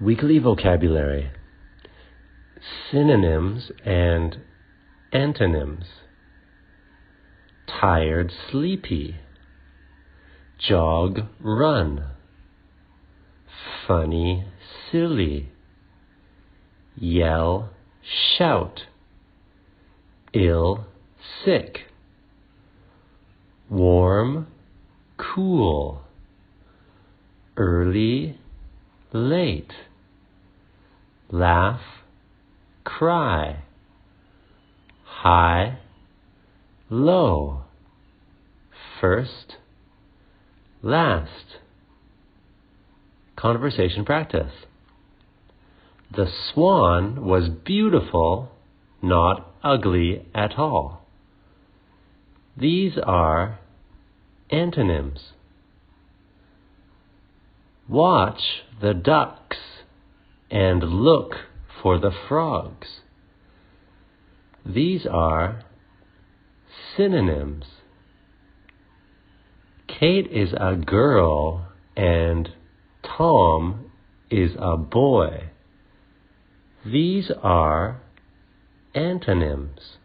Weekly vocabulary synonyms and antonyms. Tired, sleepy. Jog, run. Funny, silly. Yell, shout. Ill, sick. Warm, cool. Early, late. Laugh, cry. High, low. First, last. Conversation practice. The swan was beautiful, not ugly at all. These are antonyms. Watch the ducks and look for the frogs. These are synonyms. Kate is a girl and Tom is a boy. These are antonyms.